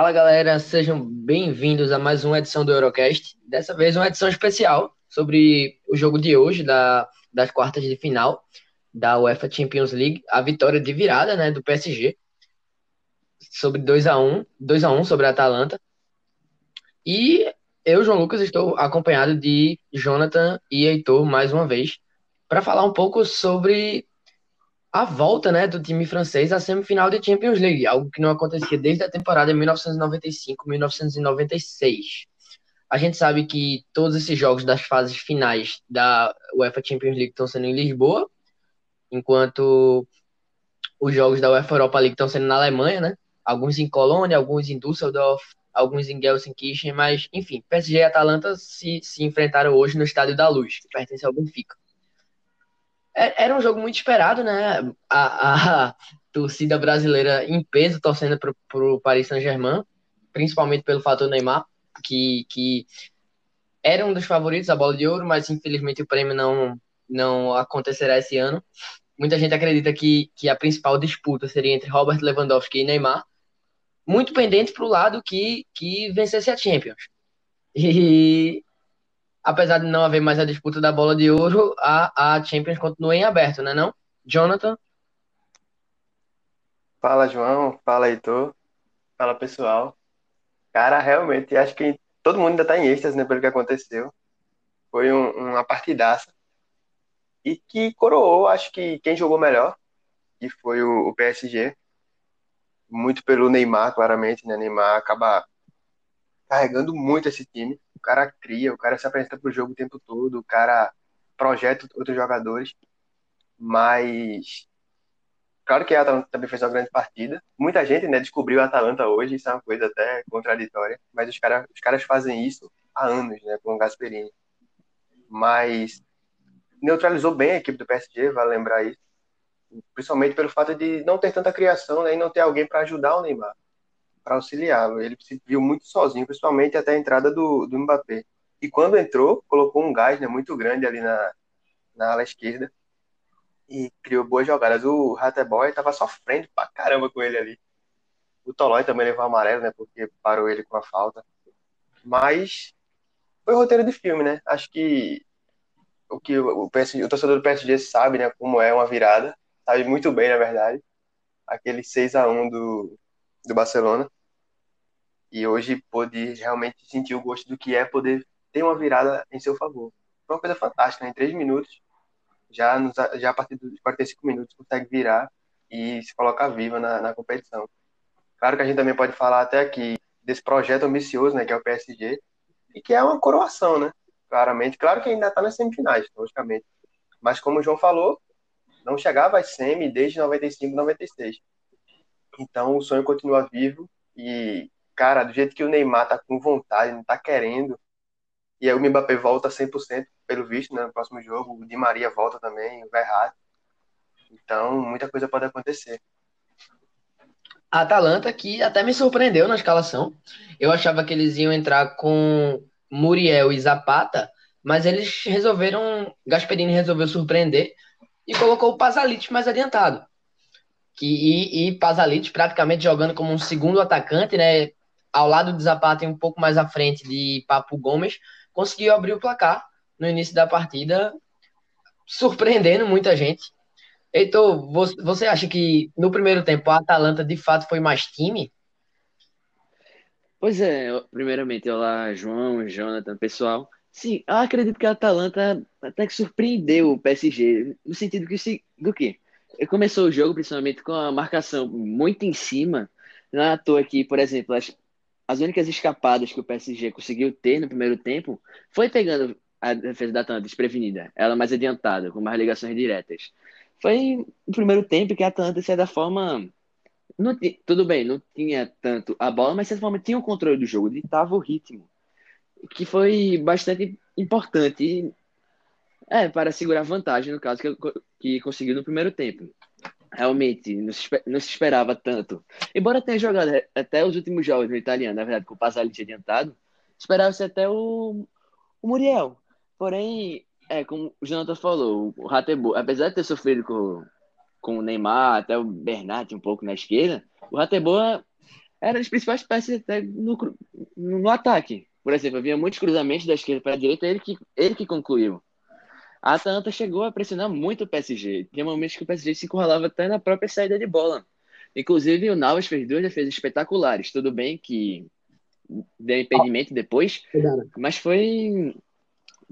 Fala galera, sejam bem-vindos a mais uma edição do Eurocast. Dessa vez uma edição especial sobre o jogo de hoje da, das quartas de final da UEFA Champions League, a vitória de virada, né, do PSG sobre 2 a 1, 2 a 1 sobre a Atalanta. E eu, João Lucas, estou acompanhado de Jonathan e Heitor mais uma vez para falar um pouco sobre a volta né, do time francês à semifinal de Champions League, algo que não acontecia desde a temporada 1995-1996. A gente sabe que todos esses jogos das fases finais da UEFA Champions League estão sendo em Lisboa, enquanto os jogos da UEFA Europa League estão sendo na Alemanha, né? Alguns em Colônia, alguns em Düsseldorf, alguns em Gelsenkirchen, mas enfim, PSG e Atalanta se, se enfrentaram hoje no Estádio da Luz, que pertence ao Benfica. É, era um jogo muito esperado, né? A, a torcida brasileira em peso torcendo para o Paris Saint-Germain, principalmente pelo fator Neymar, que, que era um dos favoritos a bola de ouro, mas infelizmente o prêmio não, não acontecerá esse ano. Muita gente acredita que, que a principal disputa seria entre Robert Lewandowski e Neymar, muito pendente para o lado que, que vencesse a Champions. E apesar de não haver mais a disputa da bola de ouro, a, a Champions continua em aberto, né não? Jonathan? Fala, João. Fala, Heitor. Fala, pessoal. Cara, realmente, acho que todo mundo ainda tá em êxtase, né, pelo que aconteceu. Foi um, uma partidaça. E que coroou, acho que quem jogou melhor, que foi o, o PSG. Muito pelo Neymar, claramente, né? Neymar acaba carregando muito esse time o cara cria, o cara se apresenta pro jogo o tempo todo, o cara projeta outros jogadores, mas claro que a Atalanta também fez uma grande partida. Muita gente, né, descobriu a Atalanta hoje, isso é uma coisa até contraditória, mas os, cara, os caras fazem isso há anos, né, com o Gasperini. Mas neutralizou bem a equipe do PSG, vale lembrar isso. Principalmente pelo fato de não ter tanta criação né, e não ter alguém para ajudar o Neymar para auxiliá-lo. Ele se viu muito sozinho, principalmente até a entrada do, do Mbappé. E quando entrou, colocou um gás né, muito grande ali na, na ala esquerda e criou boas jogadas. O Hateboy estava sofrendo pra caramba com ele ali. O Tolói também levou amarelo, né? Porque parou ele com a falta. Mas foi roteiro de filme, né? Acho que o que o, PSG, o torcedor do PSG sabe, né? Como é uma virada. Sabe muito bem, na verdade. Aquele 6 a 1 do, do Barcelona. E hoje pôde realmente sentir o gosto do que é poder ter uma virada em seu favor. Foi uma coisa fantástica, né? em três minutos, já, nos, já a partir dos 45 minutos, consegue virar e se colocar viva na, na competição. Claro que a gente também pode falar até aqui desse projeto ambicioso, né, que é o PSG, e que é uma coroação, né? Claramente. Claro que ainda está nas semifinais, logicamente. Mas como o João falou, não chegava às semi desde 95, 96. Então o sonho continua vivo e, cara, do jeito que o Neymar tá com vontade, não tá querendo, e aí o Mbappé volta 100% pelo visto, né, no próximo jogo, o Di Maria volta também, o Verratti. Então, muita coisa pode acontecer. A Atalanta que até me surpreendeu na escalação. Eu achava que eles iam entrar com Muriel e Zapata, mas eles resolveram, Gasperini resolveu surpreender e colocou o Pasalic mais adiantado que, e, e Pasalic praticamente jogando como um segundo atacante, né? Ao lado de Zapata e um pouco mais à frente de Papo Gomes, conseguiu abrir o placar no início da partida, surpreendendo muita gente. Heitor, você acha que no primeiro tempo a Atalanta de fato foi mais time? Pois é, primeiramente, olá, João, Jonathan, pessoal. Sim, eu acredito que a Atalanta até que surpreendeu o PSG, no sentido que, do que começou o jogo principalmente com a marcação muito em cima. Não é à toa que, por exemplo, as, as únicas escapadas que o PSG conseguiu ter no primeiro tempo foi pegando a defesa da Atlanta desprevenida, ela mais adiantada, com mais ligações diretas. Foi no primeiro tempo que a Atlanta, de certa forma, não, tudo bem, não tinha tanto a bola, mas de certa forma tinha o controle do jogo, ditava o ritmo, que foi bastante importante é, para segurar vantagem, no caso que, que conseguiu no primeiro tempo. Realmente, não se, não se esperava tanto. Embora tenha jogado até os últimos jogos no italiano, na verdade, com o Pasalic adiantado, esperava-se até o, o Muriel. Porém, é, como o Jonathan falou, o Ratebo, apesar de ter sofrido com, com o Neymar, até o Bernat um pouco na esquerda, o Rateboa era das principais peças até no, no, no ataque. Por exemplo, havia muitos cruzamentos da esquerda para a direita, ele que, ele que concluiu. A Atalanta chegou a pressionar muito o PSG. Tinha momentos que o PSG se encurralava até na própria saída de bola. Inclusive, o Navas fez duas defesas espetaculares. Tudo bem que deu impedimento depois, mas foi.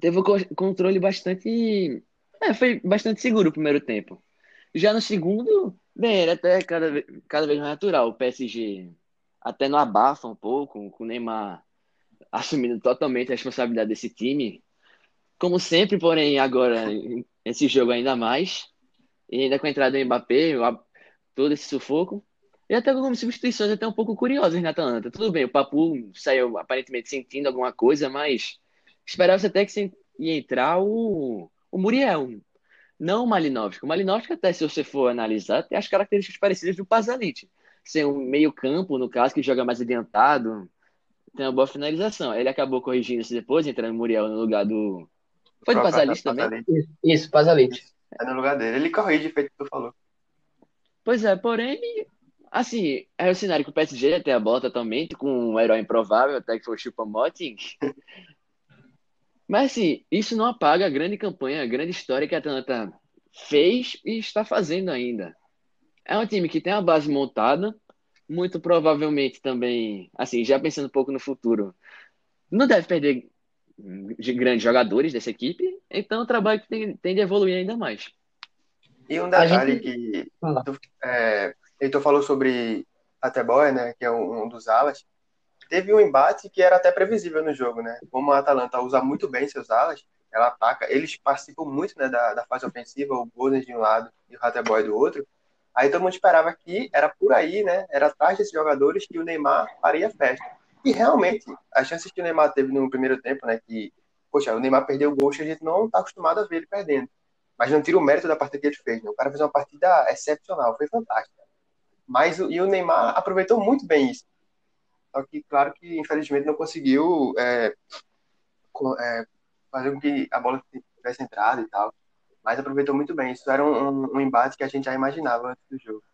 Teve um controle bastante. É, foi bastante seguro o primeiro tempo. Já no segundo, bem, era até cada, cada vez mais natural. O PSG até não abafa um pouco, com o Neymar assumindo totalmente a responsabilidade desse time. Como sempre, porém, agora, esse jogo ainda mais. E ainda com a entrada do Mbappé, todo esse sufoco. E até com substituições até um pouco curiosas na Atalanta. Tudo bem, o Papu saiu aparentemente sentindo alguma coisa, mas esperava-se até que ia entrar o, o Muriel, não o Malinovski. O Malinovski, até se você for analisar, tem as características parecidas do Pazalic. Ser um meio campo, no caso, que joga mais adiantado, tem uma boa finalização. Ele acabou corrigindo isso depois, entrando o Muriel no lugar do... Foi do Pazalic também? Isso, Pazalic. É no lugar dele. Ele corrige, feito que tu falou. Pois é, porém, assim, é o cenário que o PSG tem a bola totalmente, com um herói improvável, até que foi o Chupamoting. Mas, assim, isso não apaga a grande campanha, a grande história que a Atlanta fez e está fazendo ainda. É um time que tem a base montada, muito provavelmente também, assim, já pensando um pouco no futuro, não deve perder grandes jogadores dessa equipe, então o trabalho tem, tem de evoluir ainda mais. E um detalhe gente... que é, Heitor falou sobre Ateboy, né, que é um, um, dos alas. Teve um embate que era até previsível no jogo, né? Como a Atalanta usa muito bem seus alas, ela ataca, eles participam muito né, da, da fase ofensiva, o Gozens de um lado e o Ateboy do outro. Aí todo mundo esperava que era por aí, né? Era atrás desses jogadores que o Neymar faria festa. E realmente, as chances que o Neymar teve no primeiro tempo, né? Que, poxa, o Neymar perdeu o gol, a gente não está acostumado a ver ele perdendo mas não tira o mérito da partida que ele fez. Né? O cara fez uma partida excepcional, foi fantástica. Mas e o Neymar aproveitou muito bem isso. Só que, claro que, infelizmente, não conseguiu é, é, fazer com que a bola tivesse entrado e tal. Mas aproveitou muito bem. Isso era um, um, um embate que a gente já imaginava antes do jogo.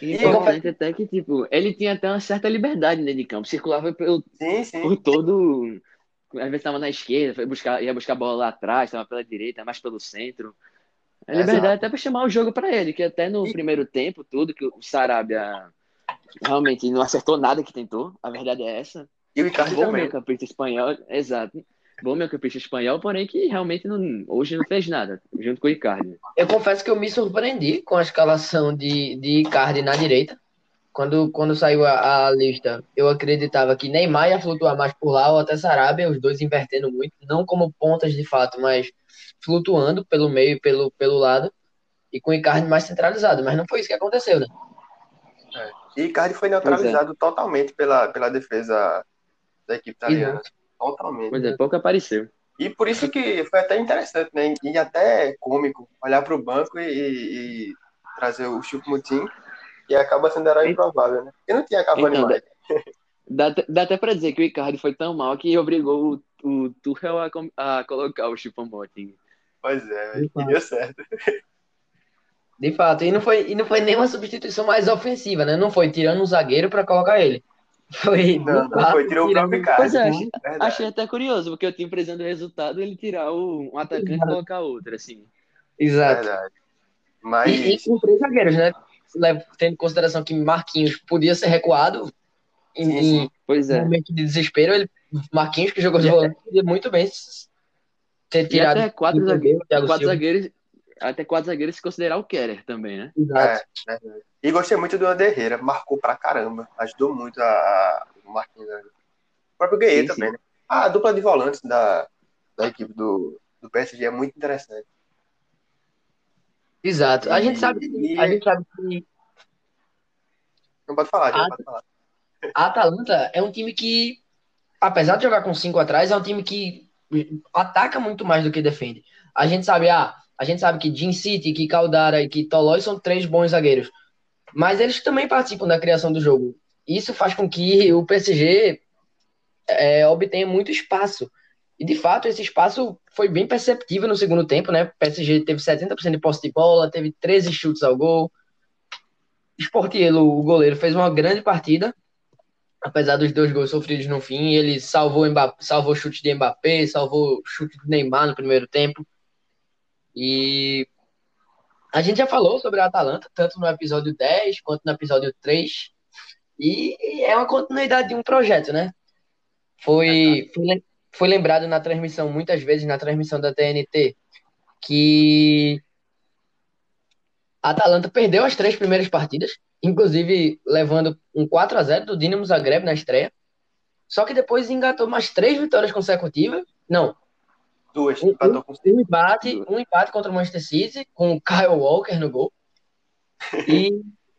E importante até que, tipo, ele tinha até uma certa liberdade dentro de campo. Circulava pelo, sim, sim. por todo às vezes estava na esquerda, foi buscar, ia buscar a bola lá atrás, estava pela direita, mais pelo centro. A liberdade Exato. até para chamar o jogo para ele, que até no e... primeiro tempo, tudo que o Sarabia realmente não acertou nada que tentou, a verdade é essa. E o Ricardo também. campista espanhol, exato. Bom campista espanhol, porém que realmente não, hoje não fez nada, junto com o Icardi. Eu confesso que eu me surpreendi com a escalação de, de Icardi na direita. Quando, quando saiu a, a, lista, eu acreditava que Neymar ia flutuar mais por lá ou até Sarabia, os dois invertendo muito, não como pontas de fato, mas flutuando pelo meio e pelo, pelo lado, e com o Icardi mais centralizado, mas não foi isso que aconteceu, né? É. E Icardi foi neutralizado é. totalmente pela, pela defesa da equipe italiana. Totalmente. Pois é, pouco apareceu. E por isso que foi até interessante, né? E até cômico olhar para o banco e, e, e trazer o Chico Mutim e acaba sendo herói improvável, né? Porque não tinha Cavani então, mais. Dá, dá até pra dizer que o Icardi foi tão mal que obrigou o, o Tuchel a, a colocar o Choupo-Moting. Pois é, deu certo. De fato, e não, foi, e não foi nenhuma substituição mais ofensiva, né? Não foi tirando um zagueiro para colocar ele. Foi, não, não foi, tirou o próprio cara. Pois é, achei, achei, até curioso, porque o time precisando do resultado, ele tirar o, um atacante e colocar outro, assim. Exato. Verdade. Mas... E, e com três zagueiros, né? tendo em consideração que Marquinhos podia ser recuado em, sim, sim. Pois é. momento de desespero, ele, Marquinhos, que jogou de volante, podia muito bem ter tirado. E até quatro zagueiros, quatro zagueiros, até quatro zagueiros se considerar o Keller também, né? Exato. É, é. E gostei muito do Anderreira, marcou pra caramba, ajudou muito a, o Marquinhos. O próprio Gueye também, né? A dupla de volantes da, da equipe do, do PSG é muito interessante. Exato. A gente sabe que. A gente sabe que. Não pode falar, a, pode falar. A Atalanta é um time que, apesar de jogar com cinco atrás, é um time que ataca muito mais do que defende. A gente sabe, ah, a gente sabe que Jim City, que Caldara e que Tolói são três bons zagueiros. Mas eles também participam da criação do jogo. Isso faz com que o PSG é, obtenha muito espaço. E de fato, esse espaço foi bem perceptível no segundo tempo, né? O PSG teve 70% de posse de bola, teve 13 chutes ao gol. Sportiello, o goleiro, fez uma grande partida. apesar dos dois gols sofridos no fim, ele salvou, salvou chute de Mbappé, salvou chute do Neymar no primeiro tempo. E a gente já falou sobre a Atalanta, tanto no episódio 10 quanto no episódio 3. E é uma continuidade de um projeto, né? Foi, foi, foi lembrado na transmissão, muitas vezes na transmissão da TNT, que a Atalanta perdeu as três primeiras partidas, inclusive levando um 4 a 0 do Dinamo Zagreb na estreia. Só que depois engatou mais três vitórias consecutivas. Não. Duas. Um, empatou com um empate, um empate contra o Manchester City, com o Kyle Walker no gol. E,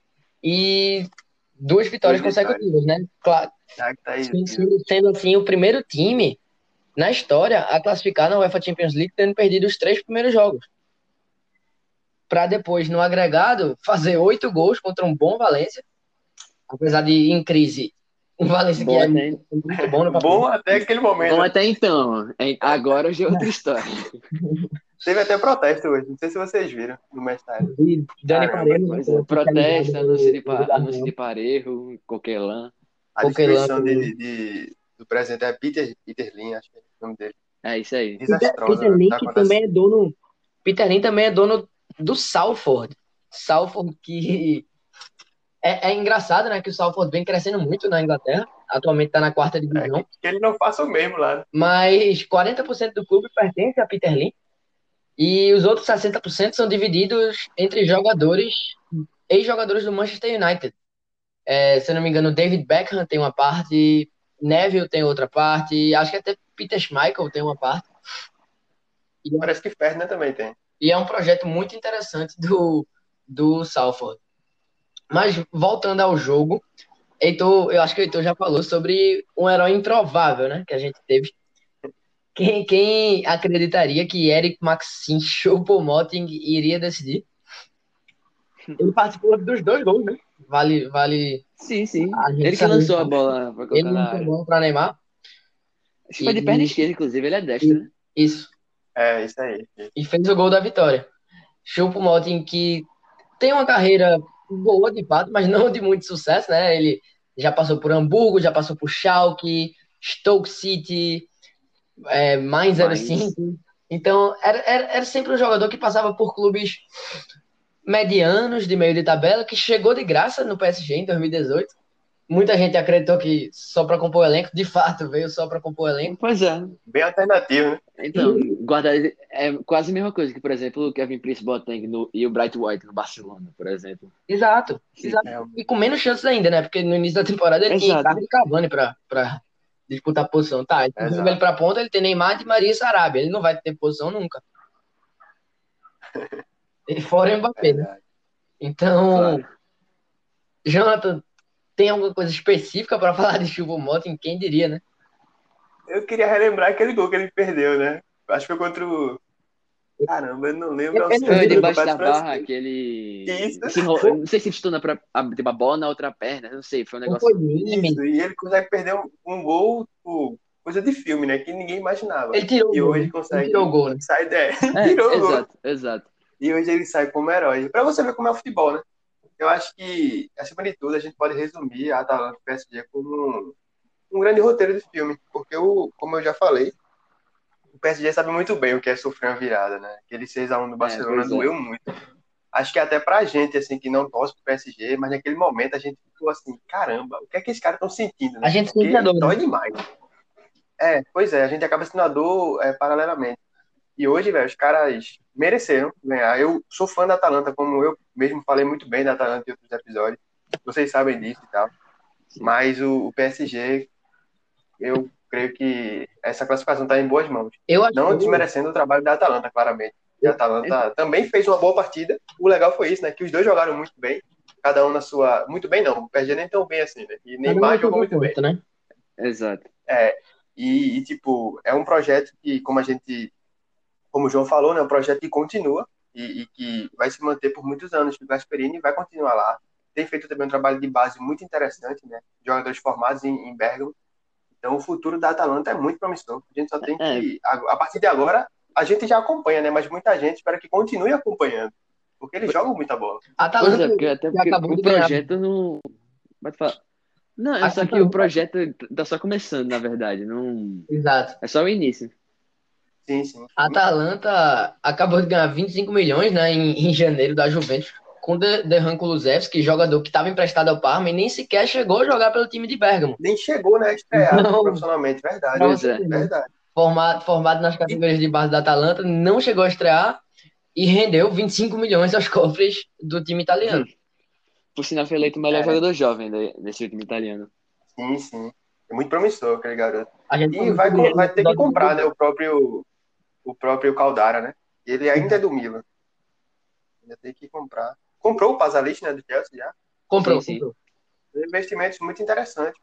e duas vitórias Duas vitórias. consecutivas, né? Claro, tá aí, sendo, sendo assim o primeiro time na história a classificar na UEFA Champions League tendo perdido os três primeiros jogos. Para depois, no agregado, fazer oito gols contra um bom Valência. Apesar de em crise, um Valência que Bom é até- muito, muito bom no. Bom até aquele momento. Bom, até então. É- Agora já é outra história. Teve até protesto hoje. Não sei se vocês viram no mestre. E Dani Caramba, Pois né, é, protesto, anúncio de, pa- anúncio de parejo, coquelã. A também. de, de- do presidente é Peter, Peter Lin, acho que é o nome dele. É isso aí. Peter, Desastrosa. Peter Lin, tá que também é dono. Peter Lin também é dono do Salford. Salford que é, é engraçado, né? Que o Salford vem crescendo muito na Inglaterra. Atualmente está na quarta divisão. Que ele não faça o mesmo lá. né? Mas 40% do clube pertence a Peter Lin. E os outros 60% são divididos entre jogadores, ex-jogadores do Manchester United. É, se eu não me engano, David Beckham tem uma parte, Neville tem outra parte, acho que até Peter Schmeichel tem uma parte. E é Parece que Ferdinand também tem. e é um projeto muito interessante do, do Salford. Mas voltando ao jogo, Heitor, eu acho que o Heitor já falou sobre um herói improvável, né? Que a gente teve. Quem, quem acreditaria que Eric Maxim Choupo-Moting iria decidir? Ele participou dos dois gols, né? Vale, vale. Sim, sim. A Ele que lançou a bola pra Ele não área. bom para Neymar. Acho foi de E- perna esquerda, inclusive. Ele é destro, né? Isso. É, isso aí. e fez o gol da vitória. Choupo-Moting que tem uma carreira boa de fato, mas não de muito sucesso, né? Ele já passou por Hamburgo, já passou por Schalke, Stoke City, é, Mainz. 05. Então, era, era, era sempre um jogador que passava por clubes medianos de meio de tabela, que chegou de graça no PSG em 2018. Muita gente acreditou que só para compor o elenco, de fato, veio só para compor o elenco. Pois é. Bem alternativo, né? Então, guardar é quase a mesma coisa que, por exemplo, o Kevin Prince Boateng no, e o Bright White no Barcelona, por exemplo. Exato, exato. é. E com menos chances ainda, né? Porque no início da temporada ele tinha Exato. Icardi e Cavani pra, pra disputar posição. Tá, então Exato. ele pra ponta, ele tem Neymar de Maria e Sarabia. Ele não vai ter posição nunca. E fora o Mbappé, né? Verdade. Então, Claro. Jonathan, tem alguma coisa específica pra falar de Chuva Moto? Quem diria, né? Eu queria relembrar aquele gol que ele perdeu, né? Acho que foi contra o. Caramba, eu não lembro. Eu certo, não Foi debaixo da barra, aquele. Isso. se Não sei se na, pra- a, tipo, a bola na outra perna, não sei, foi um negócio. foi mime. Isso, e ele consegue perder um, um gol, tipo, coisa de filme, né? Que ninguém imaginava. Ele tirou E hoje Ele consegue. tirou o gol, né? Sai, é, É, tirou o gol. exato, exato. E hoje ele sai como herói. Pra você ver como é o futebol, né? Eu acho que, acima de tudo, a gente pode resumir a Atalanta e PSG como um, um grande roteiro de filme. Porque, o, como eu já falei, o PSG sabe muito bem o que é sofrer uma virada, né? Aquele 6x1 do Barcelona pois é. doeu muito. Acho que até pra gente, assim, que não torce pro PSG, mas naquele momento a gente ficou assim, caramba, o que é que esses caras estão sentindo, né? A gente sente a dor, né? dói demais. É, pois é, a gente acaba sentindo a dor é, paralelamente. E hoje, velho, os caras mereceram ganhar. Eu sou fã da Atalanta, como eu mesmo falei muito bem da Atalanta em outros episódios. Vocês sabem disso e tal. Mas o, o PSG, eu creio que essa classificação está em boas mãos. Eu acho Não que- desmerecendo o trabalho da Atalanta, claramente. E a Atalanta também fez uma boa partida. O legal foi isso, né? Que os dois jogaram muito bem. Cada um na sua. Muito bem, não. O PSG nem tão bem assim, né? E Neymar jogou muito bem. né? Exato. E, e, tipo, é um projeto que, como a gente, como o João falou, né, é um projeto que continua e, e que vai se manter por muitos anos. O Gasperini vai continuar lá. Tem feito também um trabalho de base muito interessante, né? Jogadores formados em, em Bergamo. Então, o futuro da Atalanta é muito promissor. A gente só tem que, a, a partir de agora, a gente já acompanha, né? Mas muita gente espera que continue acompanhando. Porque eles jogam muita bola. A Pois é, Atalanta porque até que porque acabou o projeto não. Pode falar. Não, é Acho só que que o projeto tá só começando, na verdade. Não... Exato. É só o início. Sim, sim. A Atalanta acabou de ganhar 25 milhões, né, em, em janeiro da Juventus, com De- Dejan Kulusevski, jogador que estava emprestado ao Parma e nem sequer chegou a jogar pelo time de Bergamo. Nem chegou, né, a estrear Não. profissionalmente, verdade. Pois é. Verdade. Formado, formado nas categorias de base da Atalanta, não chegou a estrear e rendeu 25 milhões aos cofres do time italiano. Por sinal, foi eleito o melhor É. jogador jovem de- desse time italiano. Sim, sim. É muito promissor aquele garoto. A gente E falou vai, vai ter que comprar, né, o próprio, o próprio Caldara, né? Ele ainda é do Milan. Ainda tem que comprar. Comprou o Pasalic, né, do Chelsea já. Comprou, Sim, comprou. Investimentos muito interessantes.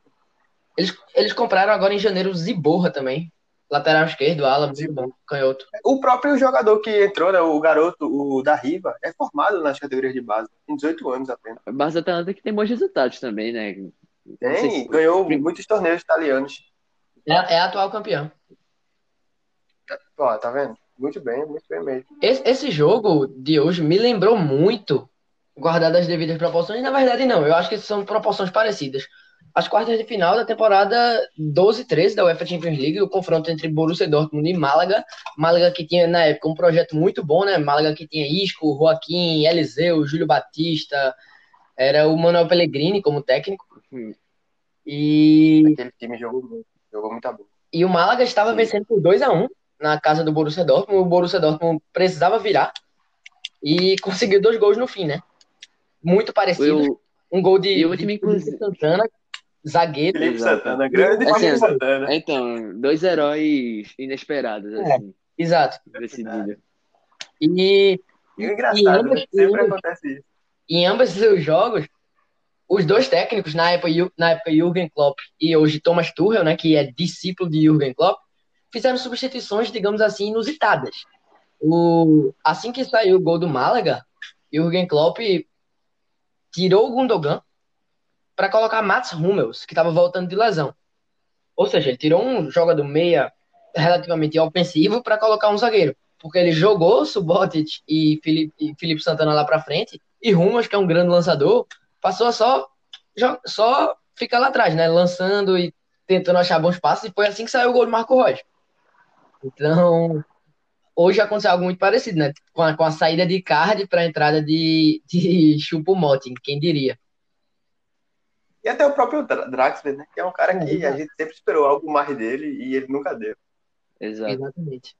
Eles, eles compraram agora em janeiro o Ziborra também. Lateral esquerdo, ala, bom, canhoto. O próprio jogador que entrou, né, o garoto, o da Riva, é formado nas categorias de base. Tem 18 anos apenas. Mas a Atalanta que tem bons resultados também, né? Tem, se- ganhou muitos torneios italianos. É, é a atual campeão. Ó, tá vendo? Muito bem, muito bem mesmo. Esse, esse jogo de hoje me lembrou muito, guardadas as devidas proporções. Na verdade, não, eu acho que são proporções parecidas. As quartas de final da temporada 12-13 da UEFA Champions League, o confronto entre Borussia Dortmund e Málaga. Málaga que tinha, na época, um projeto muito bom, né? Málaga que tinha Isco, Joaquim, Eliseu, Júlio Batista, era o Manuel Pellegrini como técnico. Hum. E Aquele time jogou muito. Jogou muita bola. e o Málaga estava Sim. vencendo por 2 a 1 na casa do Borussia Dortmund. O Borussia Dortmund precisava virar e conseguiu dois gols no fim, né? Muito parecidos. Eu, Um gol de, e o de Felipe inclusive- Santana, zagueiro. Felipe Exato. Santana, grande Assim, Felipe Santana. então, dois heróis inesperados, É. assim, Exato. decididos. E E o engraçado, né? E- Sempre acontece isso. em ambos os jogos, os dois técnicos, na época, na época Jürgen Klopp e hoje Thomas Tuchel, né, que é discípulo de Jürgen Klopp, fizeram substituições, digamos assim, inusitadas. O, assim que saiu o gol do Málaga, Jürgen Klopp tirou o Gundogan para colocar Mats Hummels, que estava voltando de lesão. Ou seja, ele tirou um jogador meia relativamente ofensivo para colocar um zagueiro. Porque ele jogou Subotic e Felipe, e Felipe Santana lá para frente, e Hummels, que é um grande lançador, passou a só, só ficar lá atrás, né? Lançando e tentando achar bons passos, e foi assim que saiu o gol do Marco Rocha. Então, hoje aconteceu algo muito parecido, né? Com a, com a saída de Card para a entrada de, de Choupo-Moting, quem diria. E até o próprio Dra- Draxler, né? Que é um cara que a gente sempre esperou algo mais dele e ele nunca deu. Exato. Exatamente.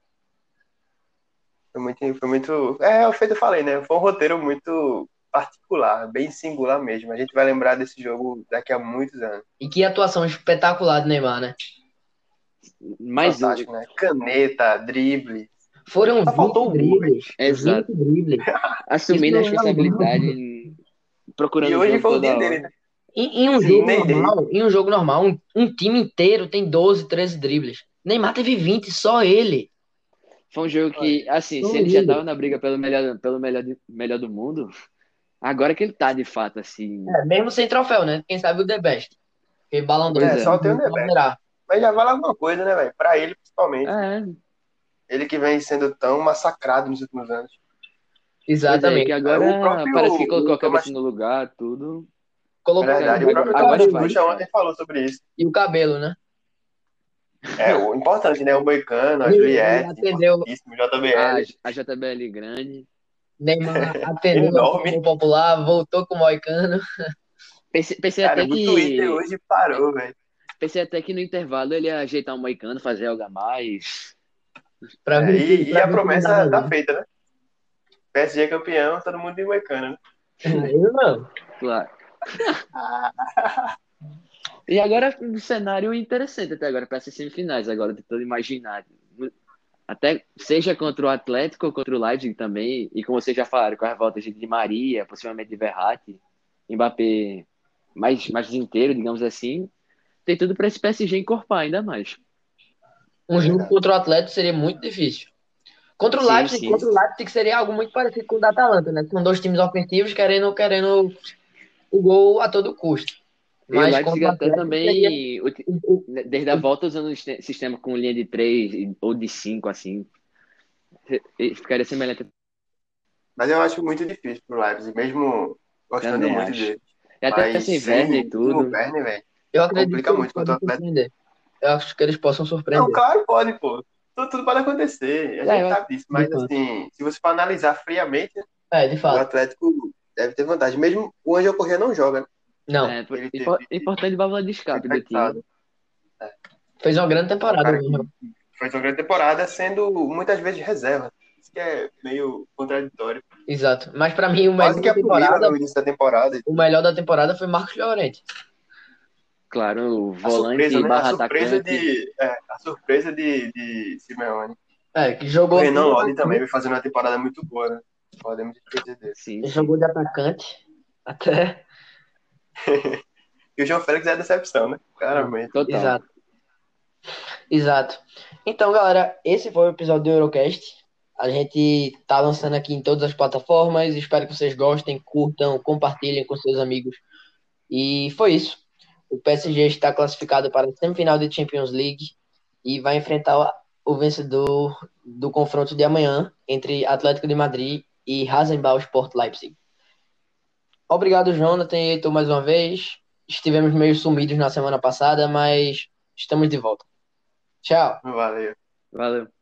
Foi muito, foi muito. É, o feito eu falei, né? Foi um roteiro muito particular, bem singular mesmo. A gente vai lembrar desse jogo daqui a muitos anos. E que atuação espetacular do Neymar, né? Mais um. Fantástico, né? Caneta, drible. Foram Só 20 faltou o gol, dribles. Exato. 20 dribles. Assumindo a é responsabilidade, procurando E hoje foi o dia dele, né? Em, em um Sim, jogo dele. normal, em um jogo normal, um, um time inteiro tem 12, 13 dribles. Neymar teve 20, só ele. Foi um jogo que, assim, Foi se ele já tava na briga pelo melhor, pelo melhor, de- melhor do mundo, agora que ele tá de fato, assim. É, mesmo sem troféu, né? Quem sabe o The Best. Porque d'Or Pois é, só tem o The Best. Mas já vale alguma coisa, né, velho? Pra ele, principalmente. É, Ele que vem sendo tão massacrado nos últimos anos. é, Exatamente. agora O próprio- parece que colocou a cabeça no lugar, tudo. Colocou É verdade. o O próprio agora ontem falou sobre isso. e o cabelo, né? É, o importante, né? O Moicano, a Juliette, atendeu- JBL. A, a JBL grande. Neymar atendeu Enorme. o popular, voltou com o Moicano. Pensei, pensei Cara, até o que. Twitter hoje parou, velho. Pensei até que no intervalo ele ia ajeitar um moicano, fazer algo a mais. Pra É, e, e pra a promessa tá ali. feita, né? PSG campeão, todo mundo de Moicano, né? Eu não. Claro. E agora um cenário interessante até agora para essas semifinais, agora tentando imaginar. Até seja contra o Atlético ou contra o Leipzig também, e como vocês já falaram, com as voltas de Di Maria, possivelmente de Verratti, Mbappé mais, mais inteiro, digamos assim, tem tudo para esse PSG encorpar ainda mais. Um jogo contra o Atlético seria muito difícil. Contra o Sim, Leipzig, sim. contra o Leipzig seria algo muito parecido com o da Atalanta, né? São dois times ofensivos querendo, querendo o gol a todo custo. E o Leipzig até Atlético seria- também, o- o- desde a volta usando o siste- sistema com linha de 3 ou de 5, assim, ficaria semelhante. Mas eu acho muito difícil pro Leipzig, mesmo gostando muito acho. dele. E até Mas sem Werner e tudo. O Werner, velho. Eu acredito Complica que muito o Atlético. surpreender. Eu acho que eles possam Não, surpreender. claro, pode, pô. Tudo, tudo pode acontecer. A gente É, eu- sabe disso. Mas, assim, se você for analisar friamente, É, de o fato. Atlético deve ter vantagem. Mesmo o Angel Corrêa não joga, né? Não, É, ele teve- importante válvula de escape do time. Infectado. fez uma grande temporada. Cara, mesmo. Fez uma grande temporada, sendo muitas vezes reserva. Isso que é meio contraditório. Exato. Mas pra mim, o melhor temporada, início da temporada. o melhor da temporada foi Marcos Llorente. Claro, o A volante surpresa, né? A surpresa atacante. de, é, a surpresa de, de Simeone. É, que O jogou, Renan Lodi também vem fazendo uma temporada muito boa, né? Podemos esquecer dele. Sim, sim. jogou de atacante. Até. E o João Félix é a decepção, né? Claramente. Total. Exato. Exato. Então, galera, esse foi o episódio do Eurocast. A gente tá lançando aqui em todas as plataformas. Espero que vocês gostem, curtam, compartilhem com seus amigos. E foi isso. O PSG está classificado para a semifinal da Champions League e vai enfrentar o vencedor do confronto de amanhã entre Atlético de Madrid e Rasenball Sport Leipzig. Obrigado, Jonathan e Heitor, mais uma vez. Estivemos meio sumidos na semana passada, mas estamos de volta. Tchau. Valeu. Valeu.